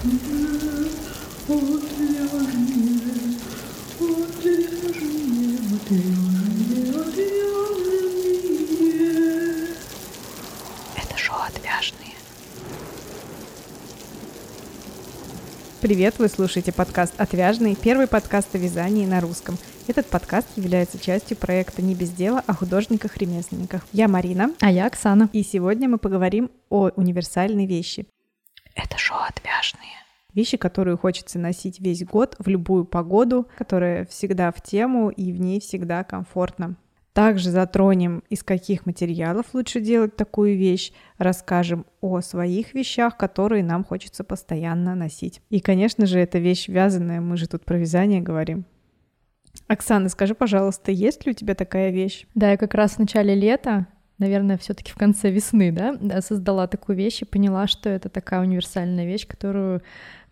Это шоу «Отвяжные». Привет, вы слушаете подкаст «Отвяжный», первый подкаст о вязании на русском. Этот подкаст является частью проекта «Не без дела» о художниках-ремесленниках. Я Марина. А я Оксана. И сегодня мы поговорим о универсальной вещи. Это шоу «Отвяжные». Вещи, которые хочется носить весь год, в любую погоду, которая всегда в тему и в ней всегда комфортно. Также затронем, из каких материалов лучше делать такую вещь, расскажем о своих вещах, которые нам хочется постоянно носить. И, конечно же, это вещь вязаная, мы же тут про вязание говорим. Оксана, скажи, пожалуйста, есть ли у тебя такая вещь? Да, я как раз в начале лета, наверное, все таки в конце весны, да, да, создала такую вещь и поняла, что это такая универсальная вещь, которую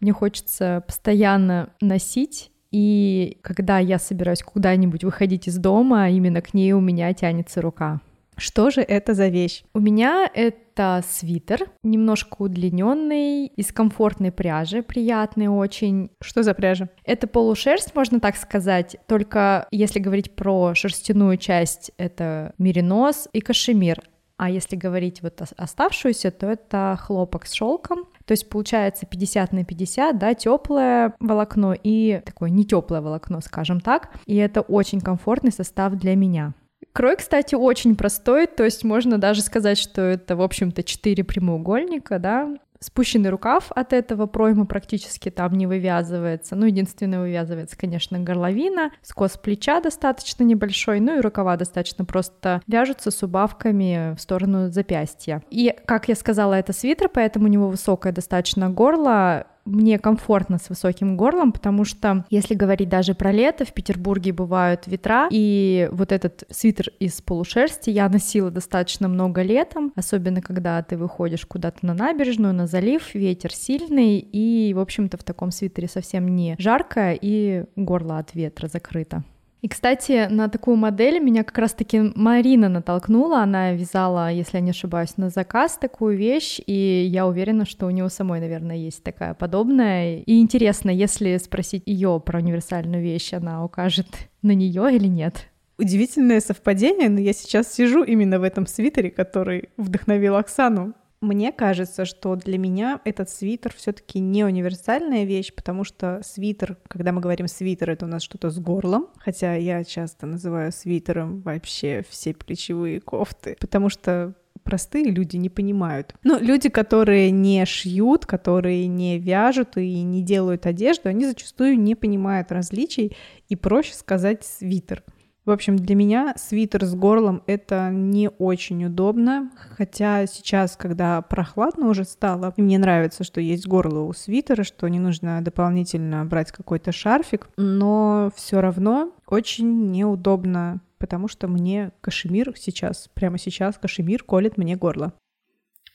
мне хочется постоянно носить и когда я собираюсь куда-нибудь выходить из дома, именно к ней у меня тянется рука. Что же это за вещь? У меня это свитер, немножко удлиненный, из комфортной пряжи, приятный очень. Что за пряжа? Это полушерсть, можно так сказать, только если говорить про шерстяную часть, это меринос и кашемир. А если говорить вот оставшуюся, то это хлопок с шелком. То есть получается 50 на 50, да, теплое волокно и такое не теплое волокно, скажем так. И это очень комфортный состав для меня. Крой, кстати, очень простой, то есть можно даже сказать, что это, в общем-то, четыре прямоугольника, да, Спущенный рукав от этого пройма практически там не вывязывается. Ну, единственное, вывязывается, конечно, горловина, скос плеча достаточно небольшой, ну и рукава достаточно просто вяжутся с убавками в сторону запястья. И, как я сказала, это свитер, поэтому у него высокое достаточно горло, мне комфортно с высоким горлом, потому что, если говорить даже про лето, в Петербурге бывают ветра, и вот этот свитер из полушерсти я носила достаточно много летом, особенно когда ты выходишь куда-то на набережную, на залив, ветер сильный, и, в общем-то, в таком свитере совсем не жарко, и горло от ветра закрыто. И, кстати, на такую модель меня как раз-таки Марина натолкнула. Она вязала, если я не ошибаюсь, на заказ такую вещь, и я уверена, что у нее самой, наверное, есть такая подобная. И интересно, если спросить ее про универсальную вещь, она укажет на нее или нет. Удивительное совпадение, но я сейчас сижу именно в этом свитере, который вдохновил Оксану. Мне кажется, что для меня этот свитер все-таки не универсальная вещь, потому что свитер, когда мы говорим свитер, это у нас что-то с горлом, хотя я часто называю свитером вообще все плечевые кофты, потому что простые люди не понимают. Но люди, которые не шьют, которые не вяжут и не делают одежду, они зачастую не понимают различий, и проще сказать свитер. В общем, для меня свитер с горлом — это не очень удобно, хотя сейчас, когда прохладно уже стало, мне нравится, что есть горло у свитера, что не нужно дополнительно брать какой-то шарфик, но все равно очень неудобно, потому что мне кашемир сейчас, прямо сейчас кашемир колет мне горло.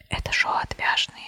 Это шоу «Отвяжные».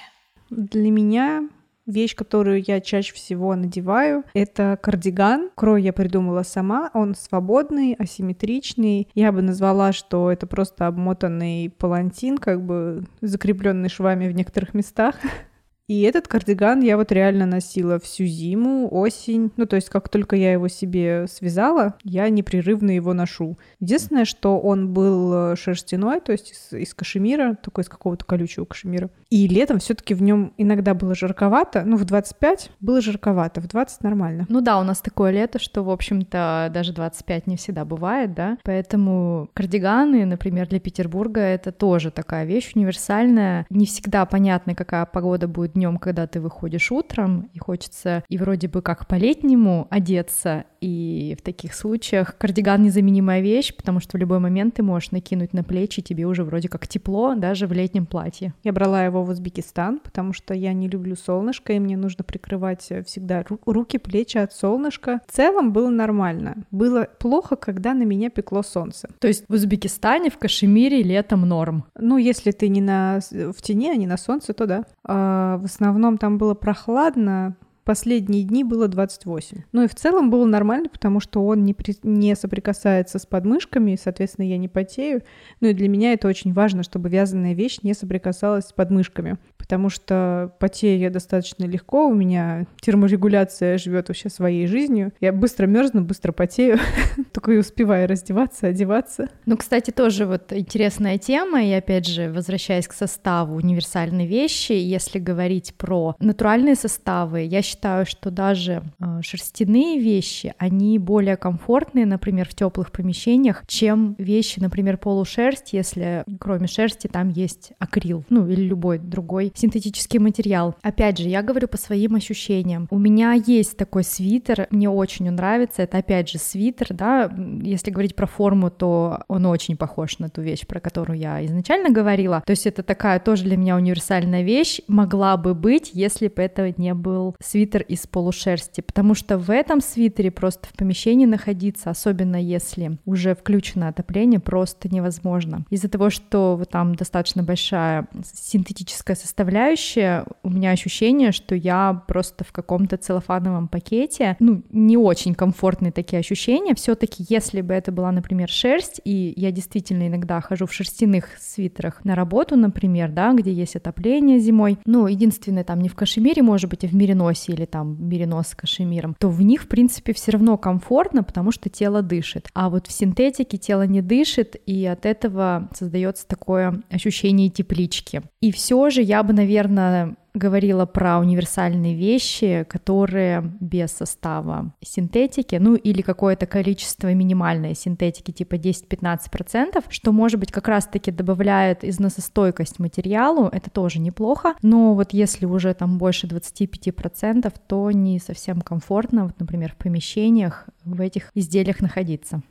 Для меня Вещь, которую я чаще всего надеваю, это кардиган. Крой я придумала сама, он свободный, асимметричный. Я бы назвала, что это просто обмотанный палантин, как бы закрепленный швами в некоторых местах. И этот кардиган я вот реально носила всю зиму, осень. Ну, то есть, как только я его себе связала, я непрерывно его ношу. Единственное, что он был э, шерстяной, то есть из, из кашемира, такой из какого-то колючего кашемира. И летом все-таки в нем иногда было жарковато. Ну, в 25 было жарковато, в 20 нормально. Ну да, у нас такое лето, что, в общем-то, даже 25 не всегда бывает, да. Поэтому кардиганы, например, для Петербурга это тоже такая вещь универсальная. Не всегда понятно, какая погода будет днем, когда ты выходишь утром, и хочется и вроде бы как по-летнему одеться, и в таких случаях кардиган незаменимая вещь, потому что в любой момент ты можешь накинуть на плечи, тебе уже вроде как тепло, даже в летнем платье. Я брала его в Узбекистан, потому что я не люблю солнышко, и мне нужно прикрывать всегда руки, плечи от солнышка. В целом было нормально. Было плохо, когда на меня пекло солнце. То есть в Узбекистане, в Кашемире летом норм? Ну, если ты не на, в тени, а не на солнце, то да. А в основном там было прохладно, Последние дни было 28. Ну и в целом было нормально, потому что он не, при... не соприкасается с подмышками, и, соответственно, я не потею. Ну и для меня это очень важно, чтобы вязаная вещь не соприкасалась с подмышками, потому что потею я достаточно легко, у меня терморегуляция живет вообще своей жизнью. Я быстро мерзну, быстро потею, только и успеваю раздеваться, одеваться. Ну, кстати, тоже вот интересная тема, и опять же, возвращаясь к составу универсальной вещи, если говорить про натуральные составы, я считаю, считаю, что даже э, шерстяные вещи, они более комфортные, например, в теплых помещениях, чем вещи, например, полушерсть, если кроме шерсти там есть акрил, ну или любой другой синтетический материал. Опять же, я говорю по своим ощущениям. У меня есть такой свитер, мне очень он нравится, это опять же свитер, да, если говорить про форму, то он очень похож на ту вещь, про которую я изначально говорила. То есть это такая тоже для меня универсальная вещь, могла бы быть, если бы это не был свитер свитер из полушерсти, потому что в этом свитере просто в помещении находиться, особенно если уже включено отопление, просто невозможно. Из-за того, что там достаточно большая синтетическая составляющая, у меня ощущение, что я просто в каком-то целлофановом пакете, ну, не очень комфортные такие ощущения. Все-таки, если бы это была, например, шерсть, и я действительно иногда хожу в шерстяных свитерах на работу, например, да, где есть отопление зимой, ну, единственное, там не в кашемире, может быть, а в мериносе или там меринос с кашемиром, то в них, в принципе, все равно комфортно, потому что тело дышит. А вот в синтетике тело не дышит, и от этого создается такое ощущение теплички. И все же я бы, наверное, говорила про универсальные вещи, которые без состава синтетики, ну или какое-то количество минимальной синтетики, типа 10-15%, что, может быть, как раз-таки добавляет износостойкость материалу, это тоже неплохо, но вот если уже там больше 25%, то не совсем комфортно, вот, например, в помещениях в этих изделиях находиться.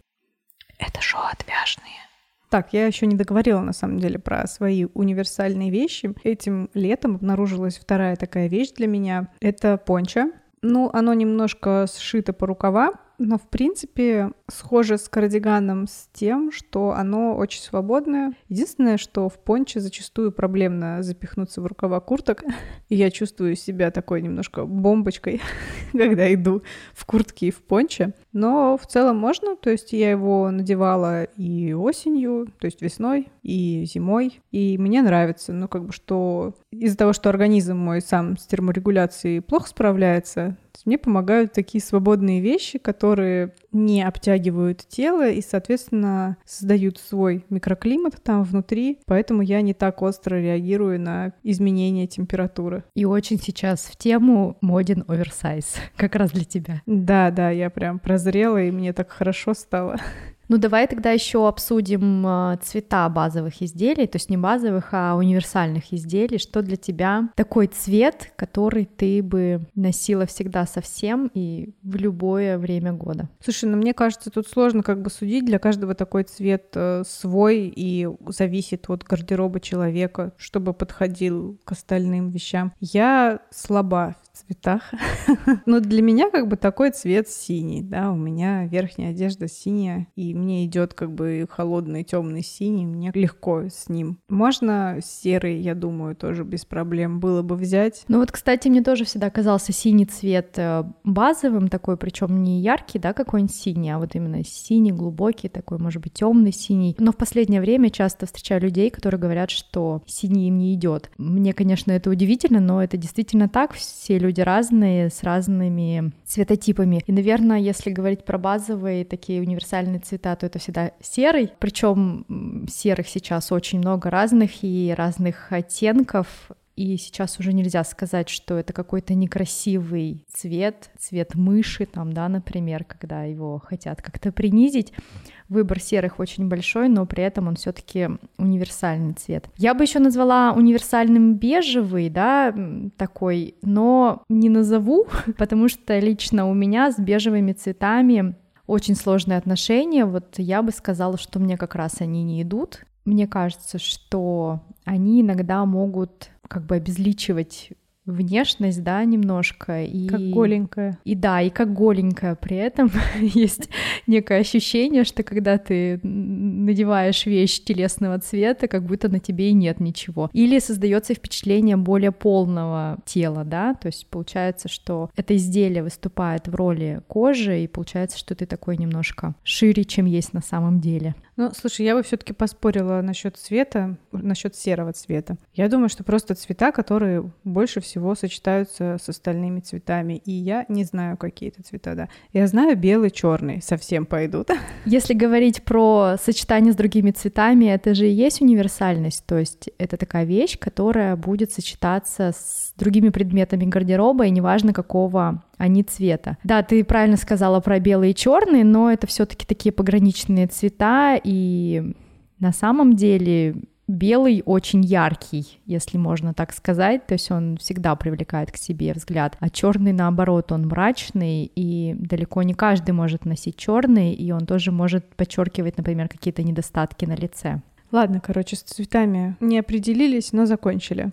Это шоу отвяжные. Так, я еще не договорила на самом деле про свои универсальные вещи. Этим летом обнаружилась вторая такая вещь для меня. Это понча. Ну, оно немножко сшито по рукавам, но в принципе схоже с кардиганом с тем, что оно очень свободное. Единственное, что в понче зачастую проблемно запихнуться в рукава курток, и я чувствую себя такой немножко бомбочкой, когда иду в куртке и в понче. Но в целом можно, то есть я его надевала и осенью, то есть весной, и зимой, и мне нравится, ну как бы что из-за того, что организм мой сам с терморегуляцией плохо справляется, мне помогают такие свободные вещи, которые не обтягивают тело и, соответственно, создают свой микроклимат там внутри, поэтому я не так остро реагирую на изменения температуры. И очень сейчас в тему моден оверсайз, как раз для тебя. Да, да, я прям прозрела, и мне так хорошо стало. Ну давай тогда еще обсудим а, цвета базовых изделий, то есть не базовых, а универсальных изделий. Что для тебя такой цвет, который ты бы носила всегда совсем и в любое время года? Слушай, ну мне кажется, тут сложно как бы судить. Для каждого такой цвет э, свой и зависит от гардероба человека, чтобы подходил к остальным вещам. Я слаба цветах. Но для меня как бы такой цвет синий, да, у меня верхняя одежда синяя, и мне идет как бы холодный темный синий, мне легко с ним. Можно серый, я думаю, тоже без проблем было бы взять. Ну вот, кстати, мне тоже всегда казался синий цвет э, базовым такой, причем не яркий, да, какой-нибудь синий, а вот именно синий, глубокий, такой, может быть, темный синий. Но в последнее время часто встречаю людей, которые говорят, что синий им не идет. Мне, конечно, это удивительно, но это действительно так. Все люди разные, с разными цветотипами. И, наверное, если говорить про базовые такие универсальные цвета, то это всегда серый. Причем серых сейчас очень много разных и разных оттенков. И сейчас уже нельзя сказать, что это какой-то некрасивый цвет, цвет мыши, там, да, например, когда его хотят как-то принизить. Выбор серых очень большой, но при этом он все-таки универсальный цвет. Я бы еще назвала универсальным бежевый, да, такой, но не назову, потому что лично у меня с бежевыми цветами очень сложные отношения. Вот я бы сказала, что мне как раз они не идут. Мне кажется, что они иногда могут как бы обезличивать внешность, да, немножко. И, как голенькая. И да, и как голенькая. При этом есть некое ощущение, что когда ты надеваешь вещь телесного цвета, как будто на тебе и нет ничего. Или создается впечатление более полного тела, да, то есть получается, что это изделие выступает в роли кожи, и получается, что ты такой немножко шире, чем есть на самом деле. Ну, слушай, я бы все-таки поспорила насчет цвета, насчет серого цвета. Я думаю, что просто цвета, которые больше всего сочетаются с остальными цветами. И я не знаю, какие это цвета, да. Я знаю белый, черный, совсем пойдут. Если говорить про сочетание с другими цветами, это же и есть универсальность. То есть это такая вещь, которая будет сочетаться с другими предметами гардероба, и неважно какого они цвета. Да, ты правильно сказала про белый и черный, но это все-таки такие пограничные цвета, и на самом деле белый очень яркий, если можно так сказать, то есть он всегда привлекает к себе взгляд, а черный наоборот, он мрачный, и далеко не каждый может носить черный, и он тоже может подчеркивать, например, какие-то недостатки на лице. Ладно, короче, с цветами не определились, но закончили.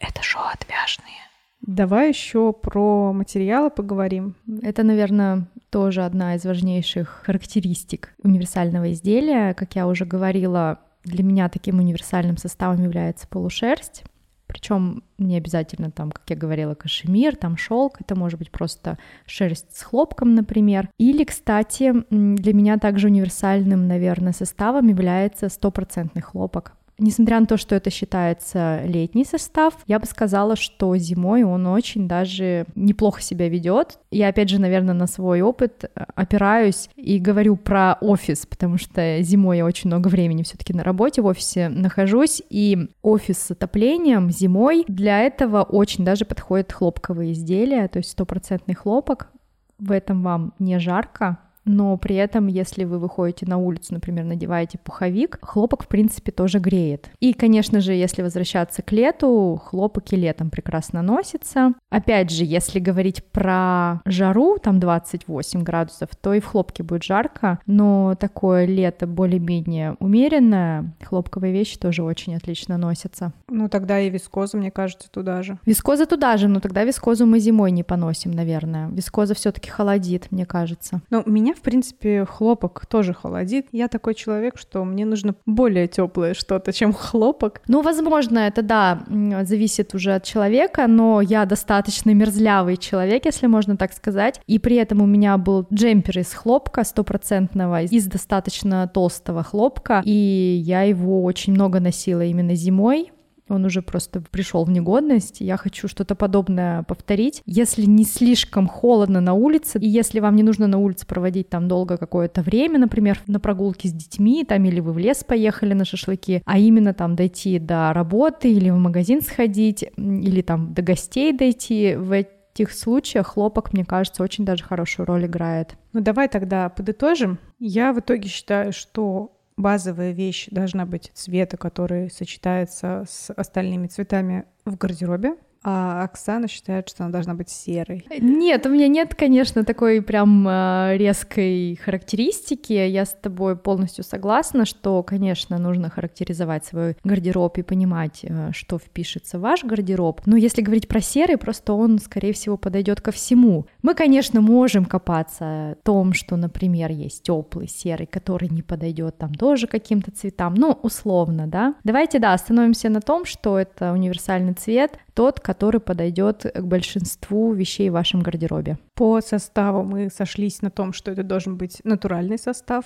Это шоу отвяжные. Давай еще про материалы поговорим. Это, наверное, тоже одна из важнейших характеристик универсального изделия. Как я уже говорила, для меня таким универсальным составом является полушерсть. Причем не обязательно там, как я говорила, кашемир, там шелк, это может быть просто шерсть с хлопком, например. Или, кстати, для меня также универсальным, наверное, составом является стопроцентный хлопок. Несмотря на то, что это считается летний состав, я бы сказала, что зимой он очень даже неплохо себя ведет. Я, опять же, наверное, на свой опыт э, опираюсь и говорю про офис, потому что зимой я очень много времени все-таки на работе в офисе нахожусь, и офис с отоплением зимой для этого очень даже подходят хлопковые изделия, то есть стопроцентный хлопок. В этом вам не жарко, но при этом, если вы выходите на улицу, например, надеваете пуховик, хлопок, в принципе, тоже греет. И, конечно же, если возвращаться к лету, хлопок и летом прекрасно носится. Опять же, если говорить про жару, там 28 градусов, то и в хлопке будет жарко, но такое лето более-менее умеренное, хлопковые вещи тоже очень отлично носятся. Ну, тогда и вискоза, мне кажется, туда же. Вискоза туда же, но тогда вискозу мы зимой не поносим, наверное. Вискоза все таки холодит, мне кажется. Ну, меня, в принципе, хлопок тоже холодит. Я такой человек, что мне нужно более теплое что-то, чем хлопок. Ну, возможно, это да, зависит уже от человека, но я достаточно мерзлявый человек, если можно так сказать. И при этом у меня был джемпер из хлопка стопроцентного, из достаточно толстого хлопка, и я его очень много носила именно зимой, он уже просто пришел в негодность. Я хочу что-то подобное повторить. Если не слишком холодно на улице, и если вам не нужно на улице проводить там долго какое-то время, например, на прогулке с детьми, там, или вы в лес поехали на шашлыки, а именно там дойти до работы или в магазин сходить, или там до гостей дойти, в этих случаях хлопок, мне кажется, очень даже хорошую роль играет. Ну давай тогда подытожим. Я в итоге считаю, что базовая вещь должна быть цвета, который сочетается с остальными цветами в гардеробе. А Оксана считает, что она должна быть серой. Нет, у меня нет, конечно, такой прям э, резкой характеристики. Я с тобой полностью согласна, что, конечно, нужно характеризовать свой гардероб и понимать, э, что впишется в ваш гардероб. Но если говорить про серый, просто он, скорее всего, подойдет ко всему. Мы, конечно, можем копаться в том, что, например, есть теплый серый, который не подойдет там тоже каким-то цветам, ну, условно, да. Давайте, да, остановимся на том, что это универсальный цвет, тот, который подойдет к большинству вещей в вашем гардеробе. По составу мы сошлись на том, что это должен быть натуральный состав,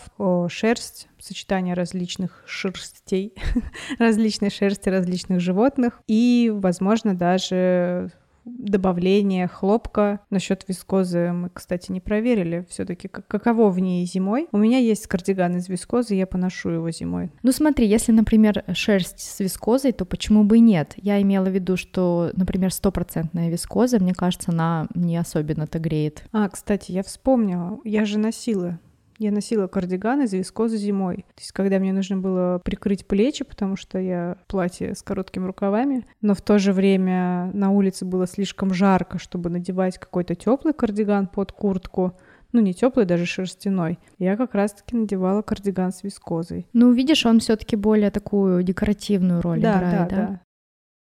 шерсть, сочетание различных шерстей, различной шерсти различных животных и, возможно, даже добавление хлопка. Насчет вискозы мы, кстати, не проверили все-таки, каково в ней зимой. У меня есть кардиган из вискозы, я поношу его зимой. Ну смотри, если, например, шерсть с вискозой, то почему бы и нет? Я имела в виду, что, например, стопроцентная вискоза, мне кажется, она не особенно-то греет. А, кстати, я вспомнила, я же носила я носила кардиган из вискозы зимой. То есть, когда мне нужно было прикрыть плечи, потому что я в платье с короткими рукавами, но в то же время на улице было слишком жарко, чтобы надевать какой-то теплый кардиган под куртку, ну не теплый, даже шерстяной. Я как раз-таки надевала кардиган с вискозой. Ну, видишь, он все-таки более такую декоративную роль да, играет, да? Да,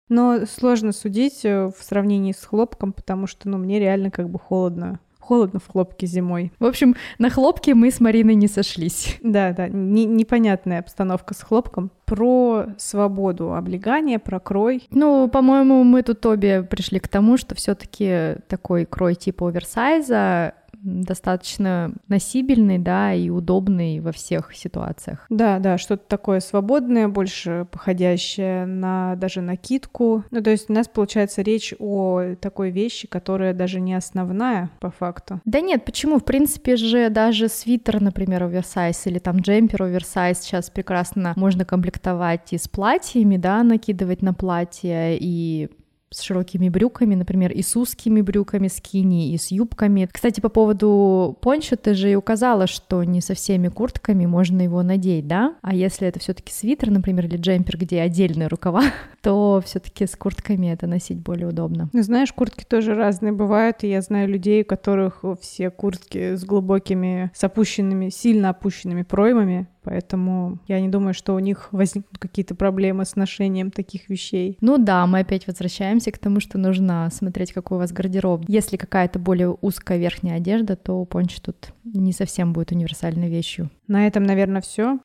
Но сложно судить э, в сравнении с хлопком, потому что, ну, мне реально как бы холодно холодно в хлопке зимой. В общем, на хлопке мы с Мариной не сошлись. Да, да, не, непонятная обстановка с хлопком. Про свободу облегания, про крой. Ну, по-моему, мы тут обе пришли к тому, что все-таки такой крой типа оверсайза достаточно носибельный, да, и удобный во всех ситуациях. Да, да, что-то такое свободное, больше походящее на даже накидку. Ну, то есть у нас получается речь о такой вещи, которая даже не основная по факту. Да нет, почему? В принципе же даже свитер, например, оверсайз или там джемпер оверсайз сейчас прекрасно можно комплектовать и с платьями, да, накидывать на платье, и с широкими брюками, например, и с узкими брюками скини, и с юбками. Кстати, по поводу пончо ты же и указала, что не со всеми куртками можно его надеть, да? А если это все таки свитер, например, или джемпер, где отдельные рукава, то все таки с куртками это носить более удобно. Ну, знаешь, куртки тоже разные бывают, и я знаю людей, у которых все куртки с глубокими, с опущенными, сильно опущенными проймами, Поэтому я не думаю, что у них возникнут какие-то проблемы с ношением таких вещей. Ну да, мы опять возвращаемся к тому, что нужно смотреть, какой у вас гардероб. Если какая-то более узкая верхняя одежда, то пончо тут не совсем будет универсальной вещью. На этом, наверное, все.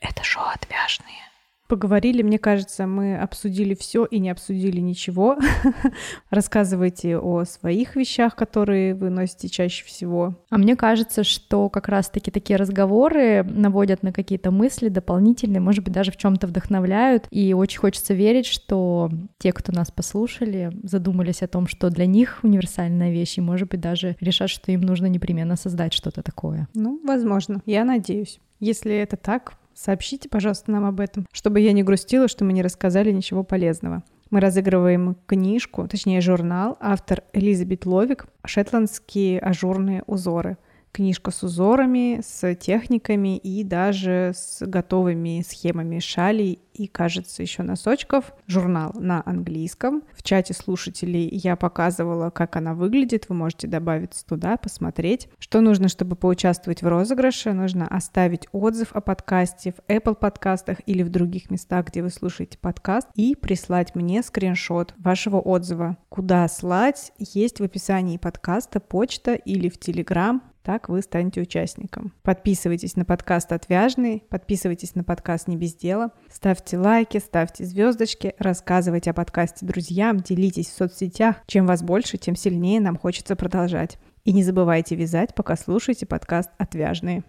Это шоу «Отвяжные». Поговорили, мне кажется, мы обсудили все и не обсудили ничего. Рассказывайте о своих вещах, которые вы носите чаще всего. А мне кажется, что как раз-таки такие разговоры наводят на какие-то мысли дополнительные, может быть, даже в чем-то вдохновляют. И очень хочется верить, что те, кто нас послушали, задумались о том, что для них универсальная вещь, и, может быть, даже решат, что им нужно непременно создать что-то такое. Ну, возможно, я надеюсь. Если это так, Сообщите, пожалуйста, нам об этом, чтобы я не грустила, что мы не рассказали ничего полезного. Мы разыгрываем книжку, точнее журнал, автор Элизабет Ловик «Шетландские ажурные узоры» книжка с узорами, с техниками и даже с готовыми схемами шалей и, кажется, еще носочков. Журнал на английском. В чате слушателей я показывала, как она выглядит. Вы можете добавиться туда, посмотреть. Что нужно, чтобы поучаствовать в розыгрыше? Нужно оставить отзыв о подкасте в Apple подкастах или в других местах, где вы слушаете подкаст, и прислать мне скриншот вашего отзыва. Куда слать? Есть в описании подкаста почта или в Telegram так вы станете участником. Подписывайтесь на подкаст «Отвяжный», подписывайтесь на подкаст «Не без дела», ставьте лайки, ставьте звездочки, рассказывайте о подкасте друзьям, делитесь в соцсетях. Чем вас больше, тем сильнее нам хочется продолжать. И не забывайте вязать, пока слушаете подкаст «Отвяжные».